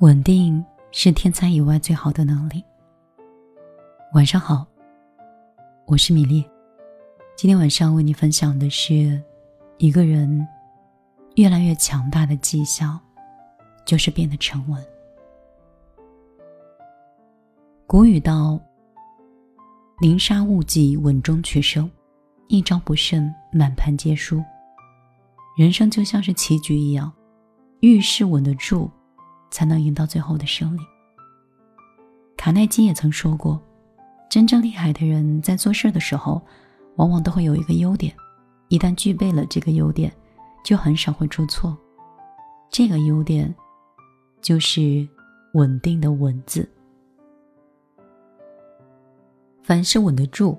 稳定是天才以外最好的能力。晚上好，我是米粒。今天晚上为你分享的是，一个人越来越强大的迹象，就是变得沉稳。古语道：“宁杀勿忌，稳中取胜，一招不慎，满盘皆输。”人生就像是棋局一样，遇事稳得住。才能赢到最后的胜利。卡耐基也曾说过，真正厉害的人在做事的时候，往往都会有一个优点，一旦具备了这个优点，就很少会出错。这个优点就是稳定的“稳”字。凡事稳得住，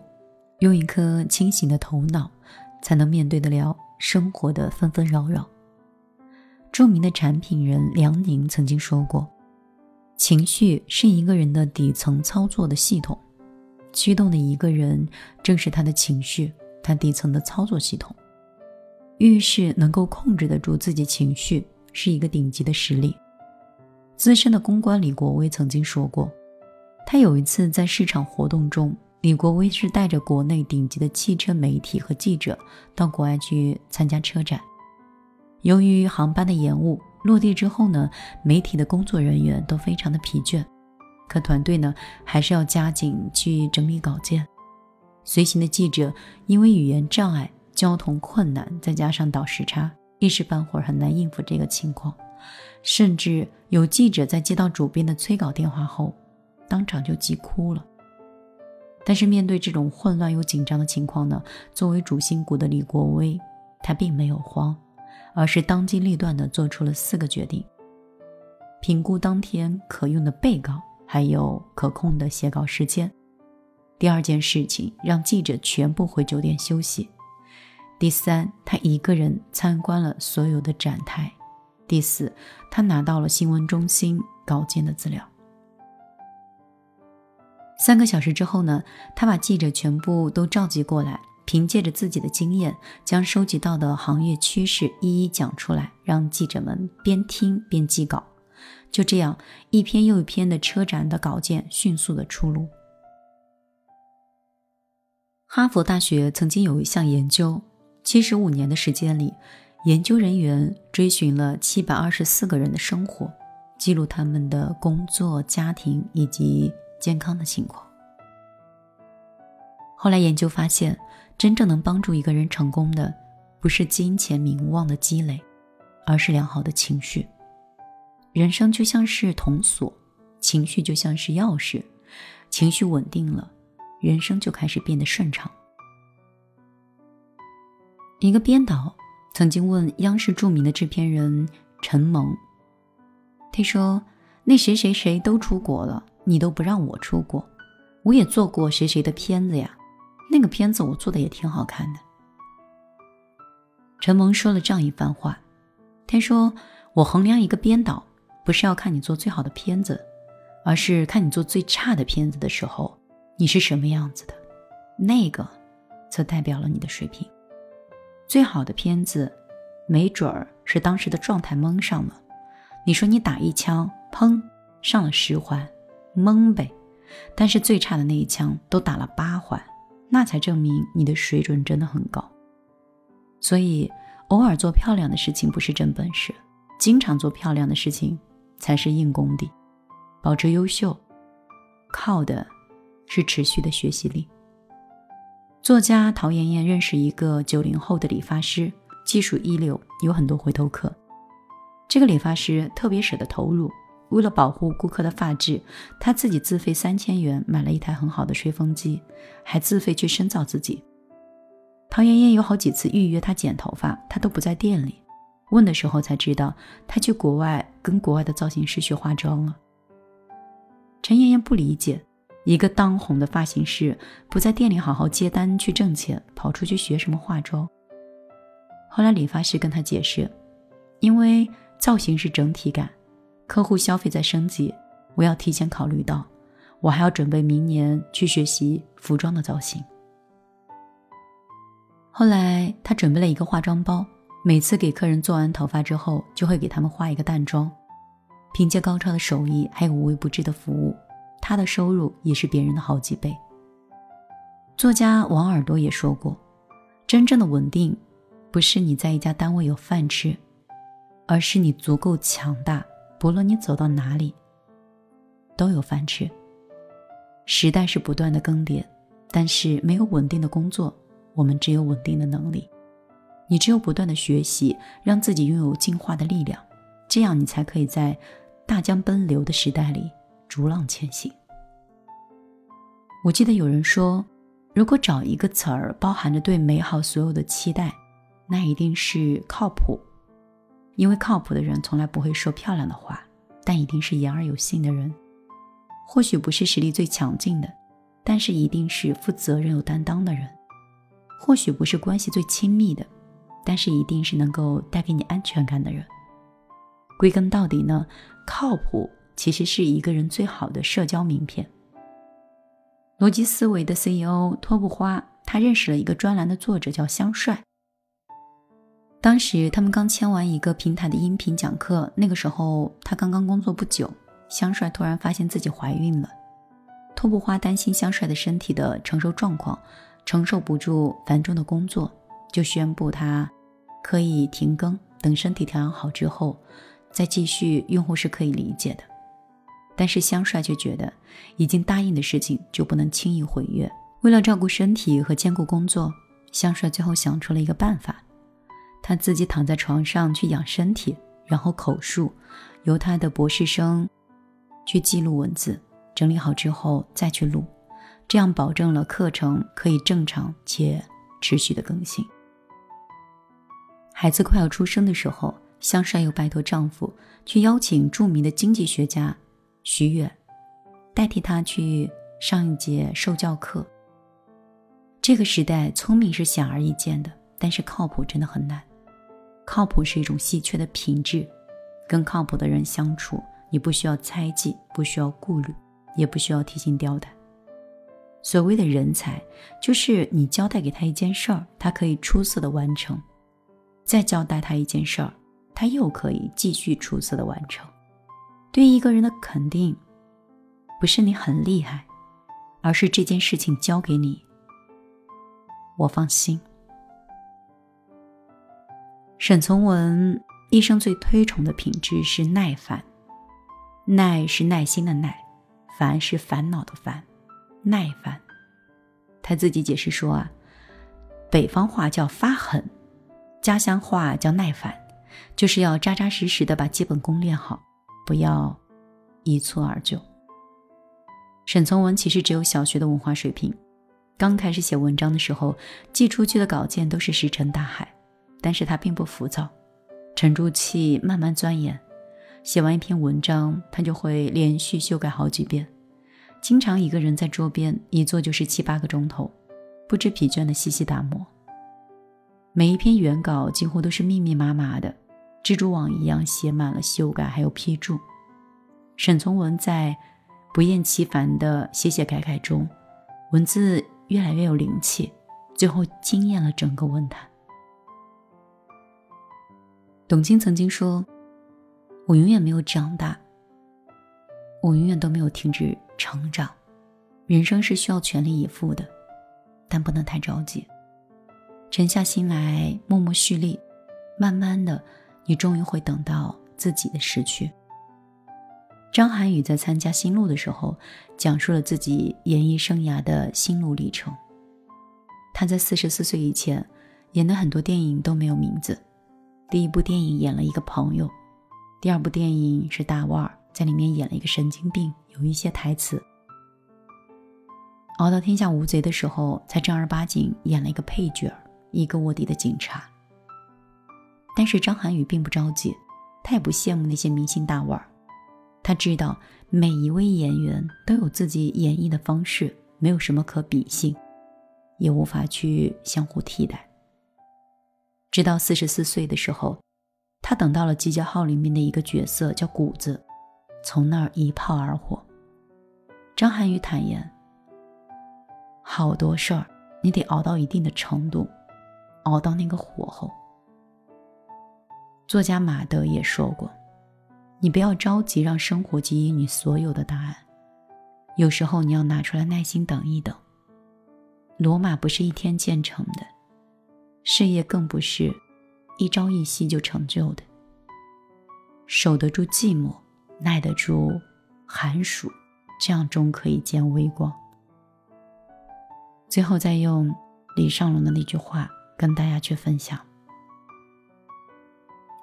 用一颗清醒的头脑，才能面对得了生活的纷纷扰扰。著名的产品人梁宁曾经说过：“情绪是一个人的底层操作的系统，驱动的一个人正是他的情绪，他底层的操作系统。遇事能够控制得住自己情绪，是一个顶级的实力。”资深的公关李国威曾经说过，他有一次在市场活动中，李国威是带着国内顶级的汽车媒体和记者到国外去参加车展。由于航班的延误，落地之后呢，媒体的工作人员都非常的疲倦，可团队呢还是要加紧去整理稿件。随行的记者因为语言障碍、交通困难，再加上倒时差，一时半会儿很难应付这个情况，甚至有记者在接到主编的催稿电话后，当场就急哭了。但是面对这种混乱又紧张的情况呢，作为主心骨的李国威，他并没有慌。而是当机立断地做出了四个决定：评估当天可用的备稿，还有可控的写稿时间。第二件事情，让记者全部回酒店休息。第三，他一个人参观了所有的展台。第四，他拿到了新闻中心稿件的资料。三个小时之后呢，他把记者全部都召集过来。凭借着自己的经验，将收集到的行业趋势一一讲出来，让记者们边听边记稿。就这样，一篇又一篇的车展的稿件迅速的出炉。哈佛大学曾经有一项研究，七十五年的时间里，研究人员追寻了七百二十四个人的生活，记录他们的工作、家庭以及健康的情况。后来研究发现。真正能帮助一个人成功的，不是金钱名望的积累，而是良好的情绪。人生就像是铜锁，情绪就像是钥匙。情绪稳定了，人生就开始变得顺畅。一个编导曾经问央视著名的制片人陈蒙：“他说，那谁谁谁都出国了，你都不让我出国，我也做过谁谁的片子呀。”那个片子我做的也挺好看的。陈蒙说了这样一番话，他说：“我衡量一个编导，不是要看你做最好的片子，而是看你做最差的片子的时候，你是什么样子的，那个，则代表了你的水平。最好的片子，没准儿是当时的状态蒙上了。你说你打一枪，砰，上了十环，蒙呗。但是最差的那一枪都打了八环。”那才证明你的水准真的很高。所以，偶尔做漂亮的事情不是真本事，经常做漂亮的事情才是硬功底。保持优秀，靠的是持续的学习力。作家陶妍妍认识一个九零后的理发师，技术一流，有很多回头客。这个理发师特别舍得投入。为了保护顾客的发质，他自己自费三千元买了一台很好的吹风机，还自费去深造自己。唐妍妍有好几次预约他剪头发，他都不在店里。问的时候才知道，他去国外跟国外的造型师学化妆了。陈妍妍不理解，一个当红的发型师不在店里好好接单去挣钱，跑出去学什么化妆？后来理发师跟他解释，因为造型是整体感。客户消费在升级，我要提前考虑到，我还要准备明年去学习服装的造型。后来他准备了一个化妆包，每次给客人做完头发之后，就会给他们化一个淡妆。凭借高超的手艺还有无微不至的服务，他的收入也是别人的好几倍。作家王耳朵也说过，真正的稳定，不是你在一家单位有饭吃，而是你足够强大，不论你走到哪里，都有饭吃。时代是不断的更迭，但是没有稳定的工作，我们只有稳定的能力。你只有不断的学习，让自己拥有进化的力量，这样你才可以在大江奔流的时代里逐浪前行。我记得有人说，如果找一个词儿包含着对美好所有的期待，那一定是靠谱。因为靠谱的人从来不会说漂亮的话，但一定是言而有信的人。或许不是实力最强劲的，但是一定是负责任有担当的人。或许不是关系最亲密的。但是一定是能够带给你安全感的人。归根到底呢，靠谱其实是一个人最好的社交名片。逻辑思维的 CEO 托布花，他认识了一个专栏的作者叫香帅。当时他们刚签完一个平台的音频讲课，那个时候他刚刚工作不久，香帅突然发现自己怀孕了。拓布花担心香帅的身体的承受状况，承受不住繁重的工作。就宣布他可以停更，等身体调养好之后再继续。用户是可以理解的，但是香帅却觉得已经答应的事情就不能轻易毁约。为了照顾身体和兼顾工作，香帅最后想出了一个办法：他自己躺在床上去养身体，然后口述，由他的博士生去记录文字，整理好之后再去录，这样保证了课程可以正常且持续的更新。孩子快要出生的时候，香帅又拜托丈夫去邀请著名的经济学家徐远，代替他去上一节受教课。这个时代，聪明是显而易见的，但是靠谱真的很难。靠谱是一种稀缺的品质，跟靠谱的人相处，你不需要猜忌，不需要顾虑，也不需要提心吊胆。所谓的人才，就是你交代给他一件事儿，他可以出色的完成。再交代他一件事儿，他又可以继续出色的完成。对一个人的肯定，不是你很厉害，而是这件事情交给你，我放心。沈从文一生最推崇的品质是耐烦，耐是耐心的耐，烦是烦恼的烦，耐烦。他自己解释说啊，北方话叫发狠。家乡话叫耐烦，就是要扎扎实实的把基本功练好，不要一蹴而就。沈从文其实只有小学的文化水平，刚开始写文章的时候，寄出去的稿件都是石沉大海，但是他并不浮躁，沉住气慢慢钻研，写完一篇文章，他就会连续修改好几遍，经常一个人在桌边一坐就是七八个钟头，不知疲倦的细细打磨。每一篇原稿几乎都是密密麻麻的，蜘蛛网一样写满了修改还有批注。沈从文在不厌其烦的写写改改中，文字越来越有灵气，最后惊艳了整个文坛。董卿曾经说：“我永远没有长大，我永远都没有停止成长。人生是需要全力以赴的，但不能太着急。”沉下心来，默默蓄力，慢慢的，你终于会等到自己的失去。张涵予在参加新路的时候，讲述了自己演艺生涯的心路历程。他在四十四岁以前，演的很多电影都没有名字。第一部电影演了一个朋友，第二部电影是大腕儿，在里面演了一个神经病，有一些台词。熬到天下无贼的时候，才正儿八经演了一个配角。一个卧底的警察，但是张涵予并不着急，他也不羡慕那些明星大腕儿。他知道每一位演员都有自己演绎的方式，没有什么可比性，也无法去相互替代。直到四十四岁的时候，他等到了《集结号》里面的一个角色叫谷子，从那儿一炮而火。张涵予坦言：“好多事儿，你得熬到一定的程度。”熬到那个火候。作家马德也说过：“你不要着急让生活给予你所有的答案，有时候你要拿出来耐心等一等。罗马不是一天建成的，事业更不是一朝一夕就成就的。守得住寂寞，耐得住寒暑，这样终可以见微光。最后再用李尚龙的那句话跟大家去分享：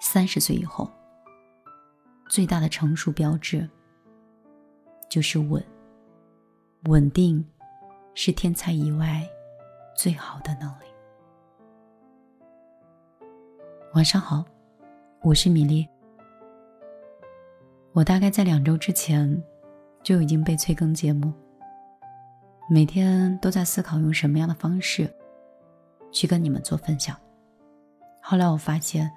三十岁以后。最大的成熟标志就是稳，稳定是天才以外最好的能力。晚上好，我是米粒。我大概在两周之前就已经被催更节目，每天都在思考用什么样的方式去跟你们做分享。后来我发现，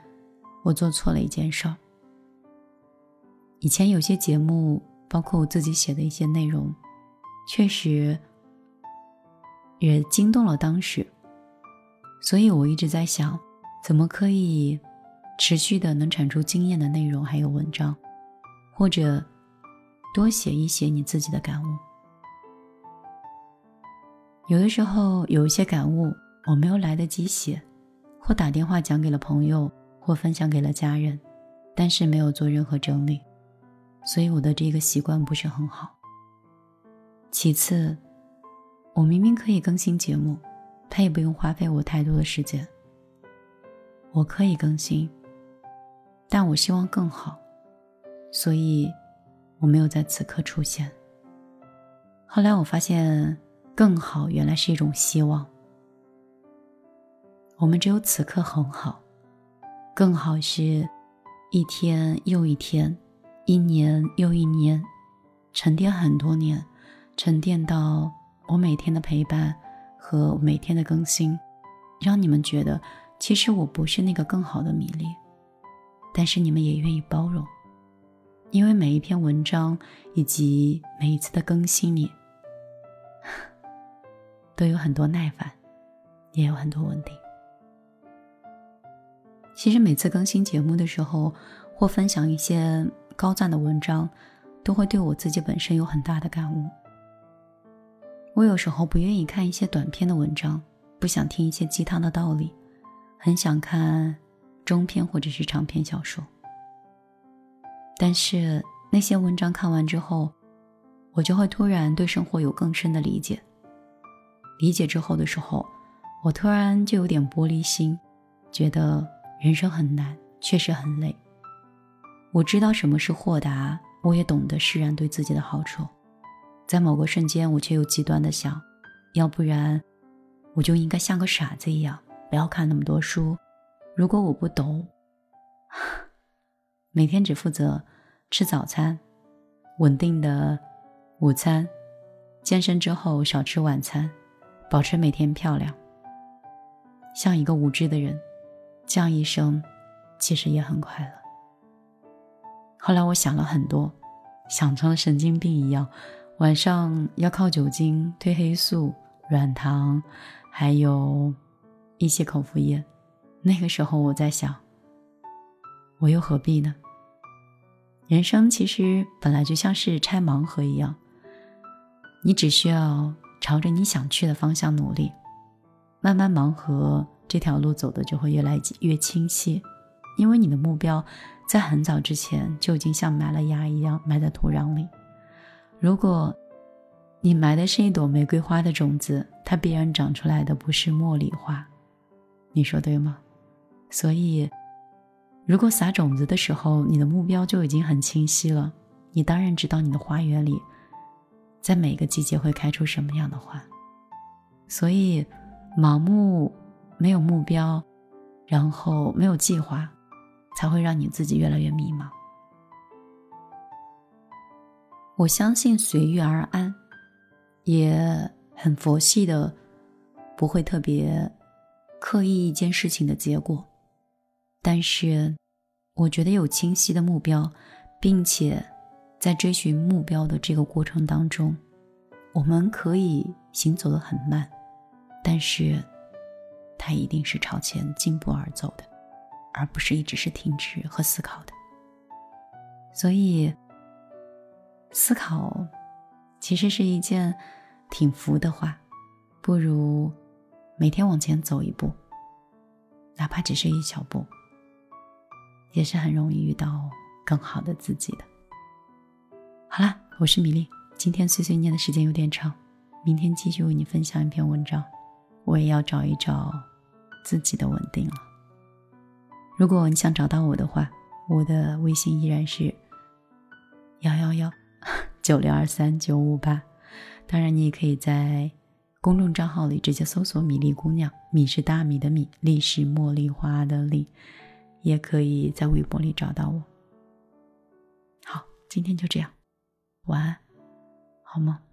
我做错了一件事儿。以前有些节目，包括我自己写的一些内容，确实也惊动了当时，所以我一直在想，怎么可以持续的能产出经验的内容，还有文章，或者多写一写你自己的感悟。有的时候有一些感悟我没有来得及写，或打电话讲给了朋友，或分享给了家人，但是没有做任何整理。所以我的这个习惯不是很好。其次，我明明可以更新节目，它也不用花费我太多的时间。我可以更新，但我希望更好，所以我没有在此刻出现。后来我发现，更好原来是一种希望。我们只有此刻很好，更好是一天又一天。一年又一年，沉淀很多年，沉淀到我每天的陪伴和每天的更新，让你们觉得其实我不是那个更好的米粒，但是你们也愿意包容，因为每一篇文章以及每一次的更新里，都有很多耐烦，也有很多问题。其实每次更新节目的时候，或分享一些。高赞的文章，都会对我自己本身有很大的感悟。我有时候不愿意看一些短篇的文章，不想听一些鸡汤的道理，很想看中篇或者是长篇小说。但是那些文章看完之后，我就会突然对生活有更深的理解。理解之后的时候，我突然就有点玻璃心，觉得人生很难，确实很累。我知道什么是豁达，我也懂得释然对自己的好处。在某个瞬间，我却又极端的想，要不然，我就应该像个傻子一样，不要看那么多书。如果我不懂，每天只负责吃早餐，稳定的午餐，健身之后少吃晚餐，保持每天漂亮，像一个无知的人，这样一生，其实也很快乐。后来我想了很多，想成了神经病一样，晚上要靠酒精、褪黑素、软糖，还有一些口服液。那个时候我在想，我又何必呢？人生其实本来就像是拆盲盒一样，你只需要朝着你想去的方向努力，慢慢盲盒这条路走的就会越来越清晰，因为你的目标。在很早之前就已经像埋了芽一样埋在土壤里。如果你埋的是一朵玫瑰花的种子，它必然长出来的不是茉莉花，你说对吗？所以，如果撒种子的时候你的目标就已经很清晰了，你当然知道你的花园里在每个季节会开出什么样的花。所以，盲目没有目标，然后没有计划。才会让你自己越来越迷茫。我相信随遇而安，也很佛系的，不会特别刻意一件事情的结果。但是，我觉得有清晰的目标，并且在追寻目标的这个过程当中，我们可以行走的很慢，但是，它一定是朝前进步而走的。而不是一直是停止和思考的，所以，思考其实是一件挺浮的话，不如每天往前走一步，哪怕只是一小步，也是很容易遇到更好的自己的。好啦，我是米粒，今天碎碎念的时间有点长，明天继续为你分享一篇文章，我也要找一找自己的稳定了。如果你想找到我的话，我的微信依然是。幺幺幺九六二三九五八，当然你也可以在公众账号里直接搜索“米粒姑娘”，米是大米的米，粒是茉莉花的粒，也可以在微博里找到我。好，今天就这样，晚安，好梦。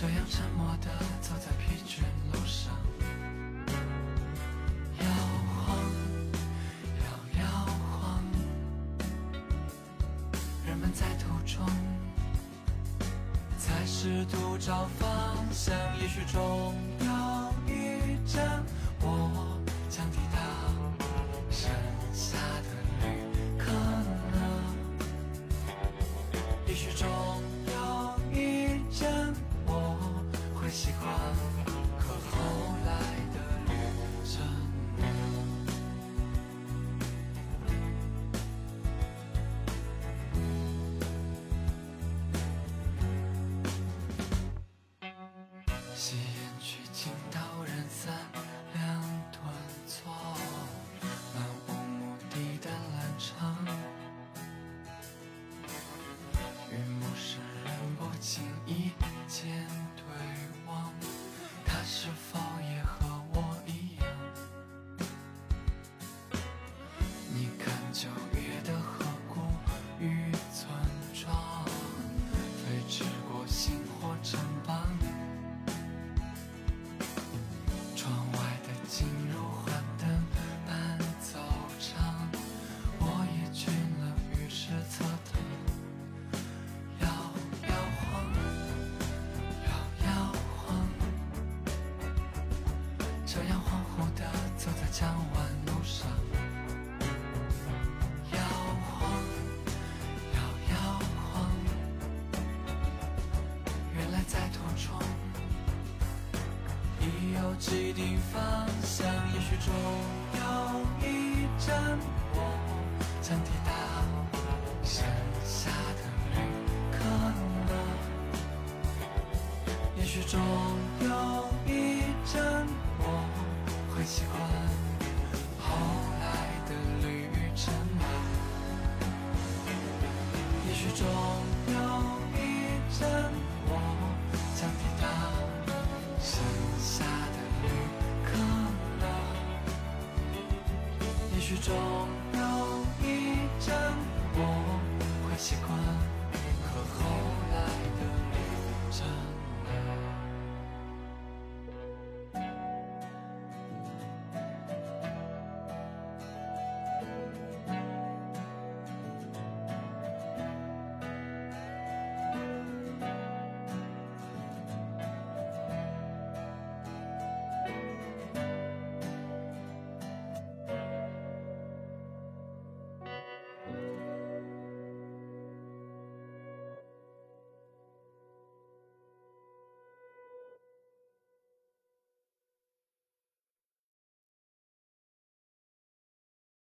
这样沉默地走在疲倦路上，摇晃，摇摇晃，人们在途中在试图找方向，也许终有一站，终有一站，